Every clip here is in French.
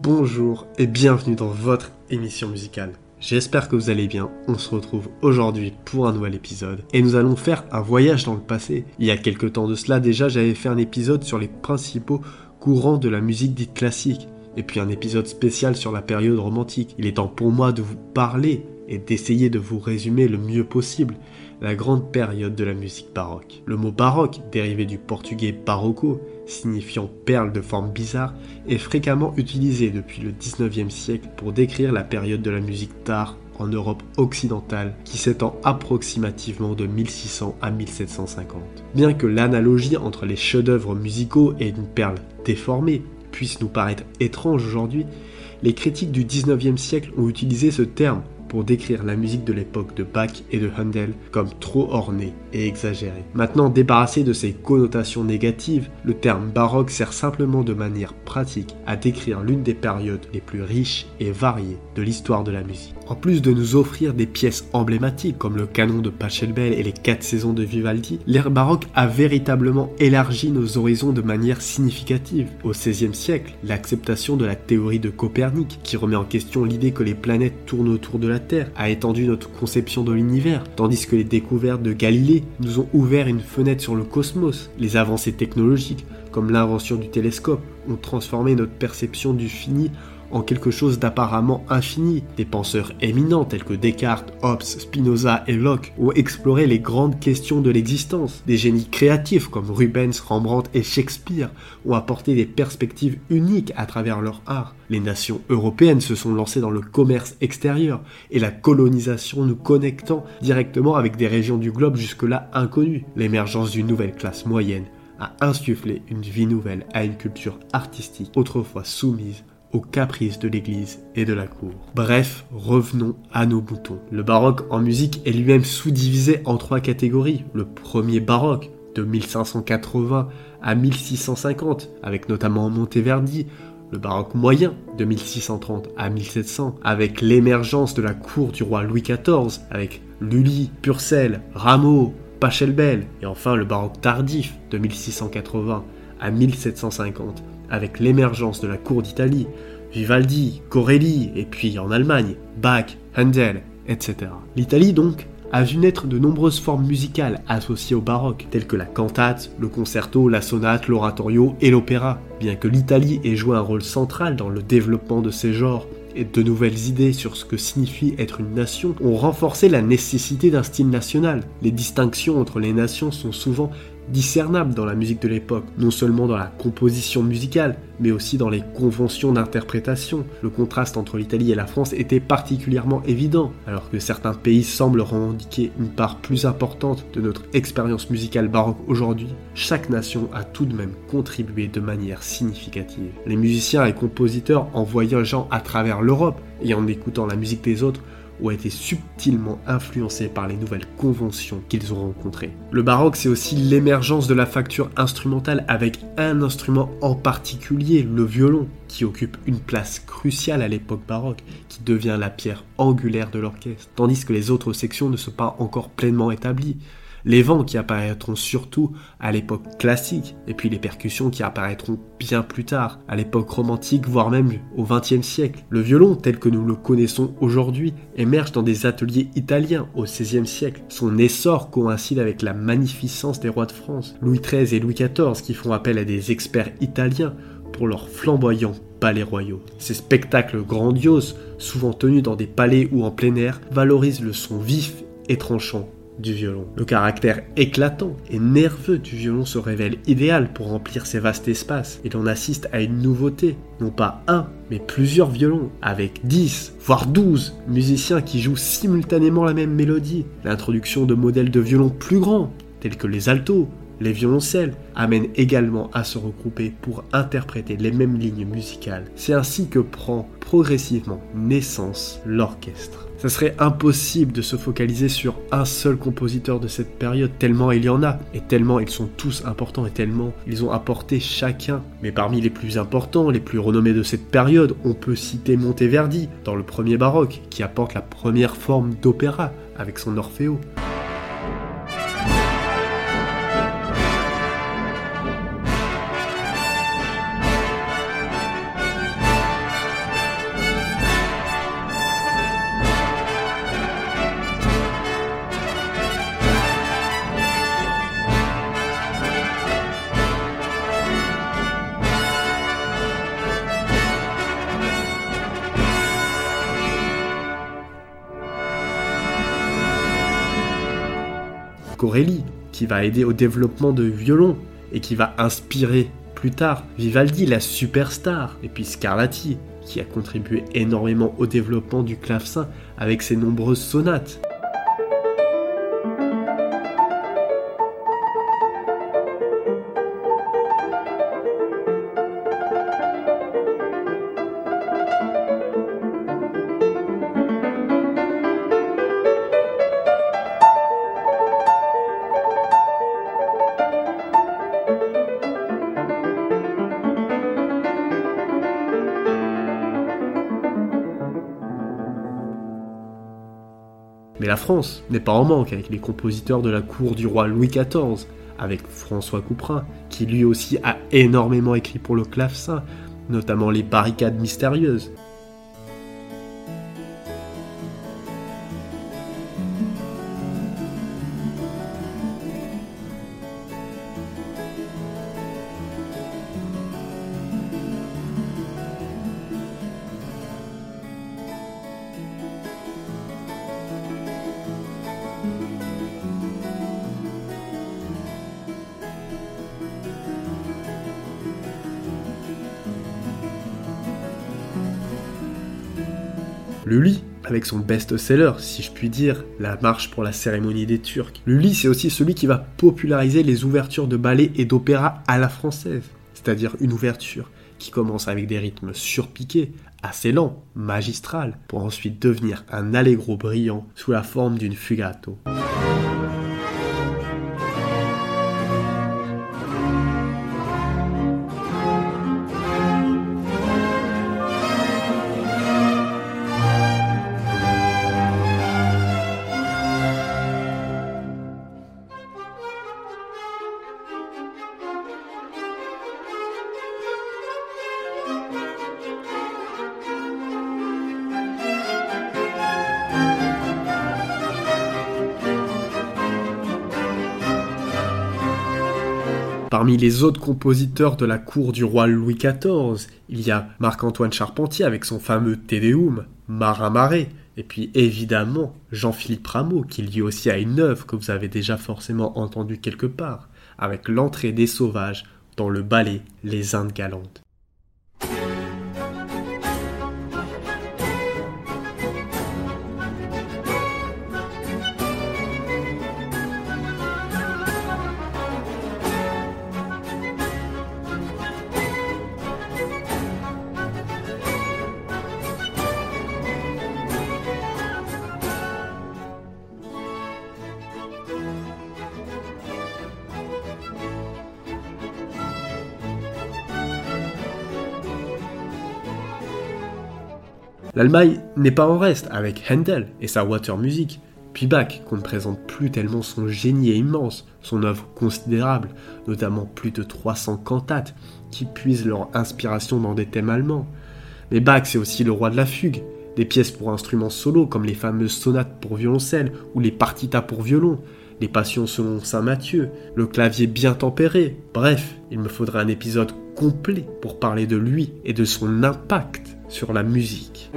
Bonjour et bienvenue dans votre émission musicale. J'espère que vous allez bien. On se retrouve aujourd'hui pour un nouvel épisode et nous allons faire un voyage dans le passé. Il y a quelques temps de cela déjà, j'avais fait un épisode sur les principaux courants de la musique dite classique et puis un épisode spécial sur la période romantique. Il est temps pour moi de vous parler et d'essayer de vous résumer le mieux possible la grande période de la musique baroque. Le mot baroque, dérivé du portugais barroco, signifiant perle de forme bizarre, est fréquemment utilisé depuis le 19e siècle pour décrire la période de la musique d'art en Europe occidentale qui s'étend approximativement de 1600 à 1750. Bien que l'analogie entre les chefs-d'œuvre musicaux et une perle déformée puisse nous paraître étrange aujourd'hui, les critiques du 19e siècle ont utilisé ce terme pour décrire la musique de l'époque de Bach et de Handel comme trop ornée et exagérée. Maintenant débarrassé de ses connotations négatives, le terme baroque sert simplement de manière pratique à décrire l'une des périodes les plus riches et variées de l'histoire de la musique. En plus de nous offrir des pièces emblématiques comme le canon de Pachelbel et les quatre saisons de Vivaldi, l'ère baroque a véritablement élargi nos horizons de manière significative. Au XVIe siècle, l'acceptation de la théorie de Copernic, qui remet en question l'idée que les planètes tournent autour de la A étendu notre conception de l'univers, tandis que les découvertes de Galilée nous ont ouvert une fenêtre sur le cosmos. Les avancées technologiques, comme l'invention du télescope, ont transformé notre perception du fini en quelque chose d'apparemment infini. Des penseurs éminents tels que Descartes, Hobbes, Spinoza et Locke ont exploré les grandes questions de l'existence. Des génies créatifs comme Rubens, Rembrandt et Shakespeare ont apporté des perspectives uniques à travers leur art. Les nations européennes se sont lancées dans le commerce extérieur et la colonisation nous connectant directement avec des régions du globe jusque-là inconnues. L'émergence d'une nouvelle classe moyenne a insufflé une vie nouvelle à une culture artistique autrefois soumise aux caprices de l'église et de la cour. Bref, revenons à nos boutons. Le baroque en musique est lui-même sous-divisé en trois catégories. Le premier baroque, de 1580 à 1650, avec notamment Monteverdi, le baroque moyen de 1630 à 1700, avec l'émergence de la cour du roi Louis XIV, avec Lully, Purcell, Rameau, Pachelbel, et enfin le baroque tardif de 1680 à 1750, avec l'émergence de la cour d'Italie, Vivaldi, Corelli, et puis en Allemagne, Bach, Handel, etc. L'Italie donc a vu naître de nombreuses formes musicales associées au baroque, telles que la cantate, le concerto, la sonate, l'oratorio et l'opéra. Bien que l'Italie ait joué un rôle central dans le développement de ces genres, et de nouvelles idées sur ce que signifie être une nation ont renforcé la nécessité d'un style national. Les distinctions entre les nations sont souvent discernable dans la musique de l'époque, non seulement dans la composition musicale, mais aussi dans les conventions d'interprétation. Le contraste entre l'Italie et la France était particulièrement évident, alors que certains pays semblent revendiquer une part plus importante de notre expérience musicale baroque aujourd'hui, chaque nation a tout de même contribué de manière significative. Les musiciens et compositeurs en voyageant à travers l'Europe et en écoutant la musique des autres ont été subtilement influencés par les nouvelles conventions qu'ils ont rencontrées. Le baroque, c'est aussi l'émergence de la facture instrumentale avec un instrument en particulier, le violon, qui occupe une place cruciale à l'époque baroque, qui devient la pierre angulaire de l'orchestre, tandis que les autres sections ne sont pas encore pleinement établies les vents qui apparaîtront surtout à l'époque classique, et puis les percussions qui apparaîtront bien plus tard, à l'époque romantique, voire même au XXe siècle. Le violon, tel que nous le connaissons aujourd'hui, émerge dans des ateliers italiens au XVIe siècle. Son essor coïncide avec la magnificence des rois de France, Louis XIII et Louis XIV, qui font appel à des experts italiens pour leurs flamboyants palais royaux. Ces spectacles grandioses, souvent tenus dans des palais ou en plein air, valorisent le son vif et tranchant du violon. Le caractère éclatant et nerveux du violon se révèle idéal pour remplir ces vastes espaces et l'on assiste à une nouveauté, non pas un, mais plusieurs violons, avec 10, voire 12 musiciens qui jouent simultanément la même mélodie. L'introduction de modèles de violons plus grands, tels que les altos, les violoncelles amènent également à se regrouper pour interpréter les mêmes lignes musicales. C'est ainsi que prend progressivement naissance l'orchestre. Ça serait impossible de se focaliser sur un seul compositeur de cette période, tellement il y en a, et tellement ils sont tous importants, et tellement ils ont apporté chacun. Mais parmi les plus importants, les plus renommés de cette période, on peut citer Monteverdi, dans le premier baroque, qui apporte la première forme d'opéra, avec son Orfeo. Corelli, qui va aider au développement de violon et qui va inspirer plus tard Vivaldi, la superstar, et puis Scarlatti, qui a contribué énormément au développement du clavecin avec ses nombreuses sonates. La France n'est pas en manque avec les compositeurs de la cour du roi Louis XIV, avec François Couperin, qui lui aussi a énormément écrit pour le clavecin, notamment les barricades mystérieuses. Lully, avec son best-seller, si je puis dire, La marche pour la cérémonie des Turcs. Lully, c'est aussi celui qui va populariser les ouvertures de ballets et d'opéra à la française, c'est-à-dire une ouverture qui commence avec des rythmes surpiqués, assez lents, magistral, pour ensuite devenir un allegro brillant sous la forme d'une fugato. Parmi les autres compositeurs de la cour du roi Louis XIV, il y a Marc-Antoine Charpentier avec son fameux Te Deum, Marin Marais, et puis évidemment Jean-Philippe Rameau, qui lui aussi a une œuvre que vous avez déjà forcément entendue quelque part, avec l'entrée des sauvages dans le ballet Les Indes galantes. L'Allemagne n'est pas en reste avec Handel et sa Water Music, puis Bach, qu'on ne présente plus tellement son génie immense, son œuvre considérable, notamment plus de 300 cantates qui puisent leur inspiration dans des thèmes allemands. Mais Bach, c'est aussi le roi de la fugue, des pièces pour instruments solo comme les fameuses sonates pour violoncelle ou les partitas pour violon, les passions selon Saint Matthieu, le clavier bien tempéré. Bref, il me faudrait un épisode complet pour parler de lui et de son impact sur la musique.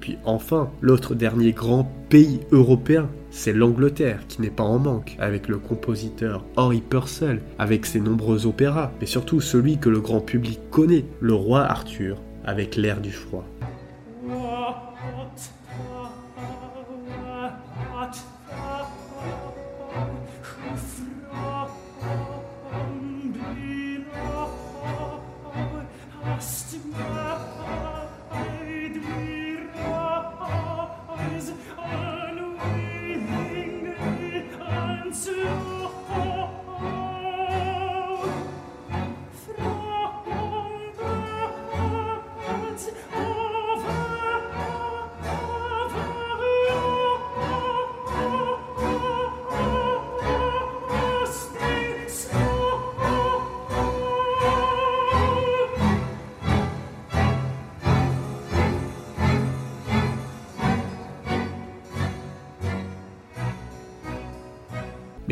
Puis enfin, l'autre dernier grand pays européen, c'est l'Angleterre qui n'est pas en manque, avec le compositeur Henry Purcell, avec ses nombreux opéras, mais surtout celui que le grand public connaît, le roi Arthur, avec l'air du froid.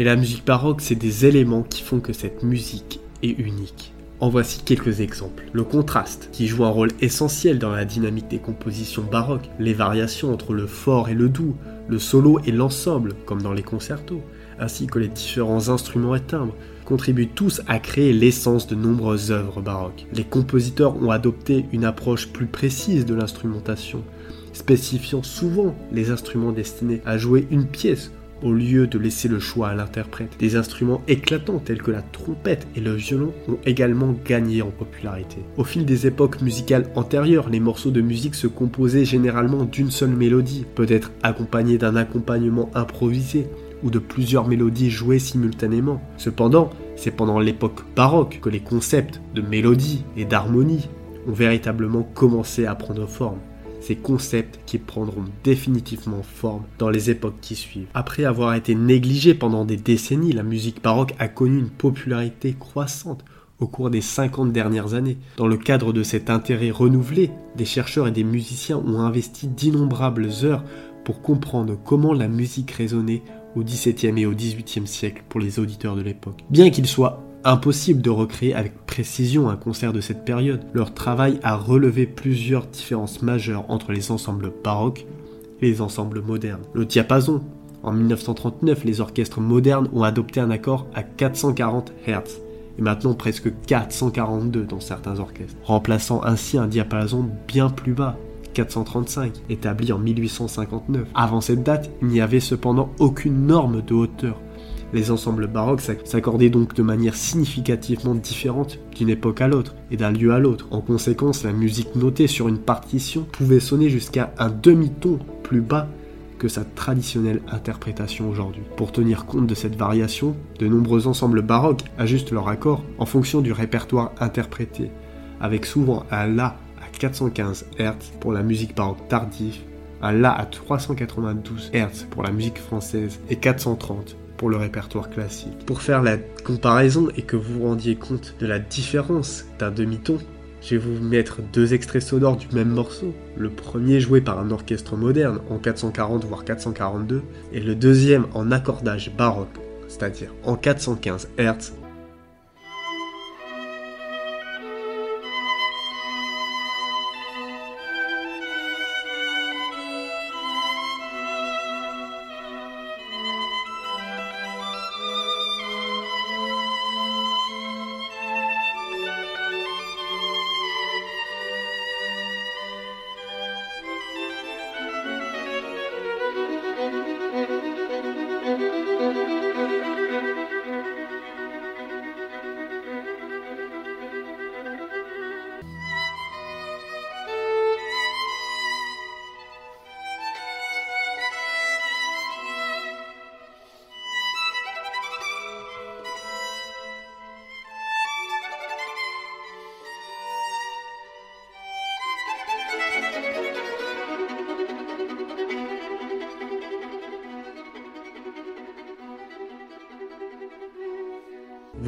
Mais la musique baroque, c'est des éléments qui font que cette musique est unique. En voici quelques exemples. Le contraste, qui joue un rôle essentiel dans la dynamique des compositions baroques, les variations entre le fort et le doux, le solo et l'ensemble, comme dans les concertos, ainsi que les différents instruments et timbres, contribuent tous à créer l'essence de nombreuses œuvres baroques. Les compositeurs ont adopté une approche plus précise de l'instrumentation, spécifiant souvent les instruments destinés à jouer une pièce au lieu de laisser le choix à l'interprète. Des instruments éclatants tels que la trompette et le violon ont également gagné en popularité. Au fil des époques musicales antérieures, les morceaux de musique se composaient généralement d'une seule mélodie, peut-être accompagnée d'un accompagnement improvisé ou de plusieurs mélodies jouées simultanément. Cependant, c'est pendant l'époque baroque que les concepts de mélodie et d'harmonie ont véritablement commencé à prendre forme ces concepts qui prendront définitivement forme dans les époques qui suivent. Après avoir été négligée pendant des décennies, la musique baroque a connu une popularité croissante au cours des 50 dernières années. Dans le cadre de cet intérêt renouvelé, des chercheurs et des musiciens ont investi d'innombrables heures pour comprendre comment la musique résonnait au XVIIe et au XVIIIe siècle pour les auditeurs de l'époque. Bien qu'il soit Impossible de recréer avec précision un concert de cette période, leur travail a relevé plusieurs différences majeures entre les ensembles baroques et les ensembles modernes. Le diapason. En 1939, les orchestres modernes ont adopté un accord à 440 Hz et maintenant presque 442 dans certains orchestres, remplaçant ainsi un diapason bien plus bas, 435, établi en 1859. Avant cette date, il n'y avait cependant aucune norme de hauteur les ensembles baroques s'accordaient donc de manière significativement différente d'une époque à l'autre et d'un lieu à l'autre. En conséquence, la musique notée sur une partition pouvait sonner jusqu'à un demi-ton plus bas que sa traditionnelle interprétation aujourd'hui. Pour tenir compte de cette variation, de nombreux ensembles baroques ajustent leur accord en fonction du répertoire interprété, avec souvent un La à 415 Hz pour la musique baroque tardive, un La à 392 Hz pour la musique française et 430 le répertoire classique. Pour faire la comparaison et que vous vous rendiez compte de la différence d'un demi-ton, je vais vous mettre deux extraits sonores du même morceau. Le premier joué par un orchestre moderne en 440 voire 442 et le deuxième en accordage baroque, c'est-à-dire en 415 Hz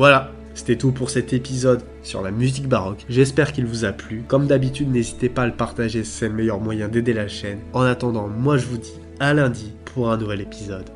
Voilà, c'était tout pour cet épisode sur la musique baroque. J'espère qu'il vous a plu. Comme d'habitude, n'hésitez pas à le partager, c'est le meilleur moyen d'aider la chaîne. En attendant, moi je vous dis à lundi pour un nouvel épisode.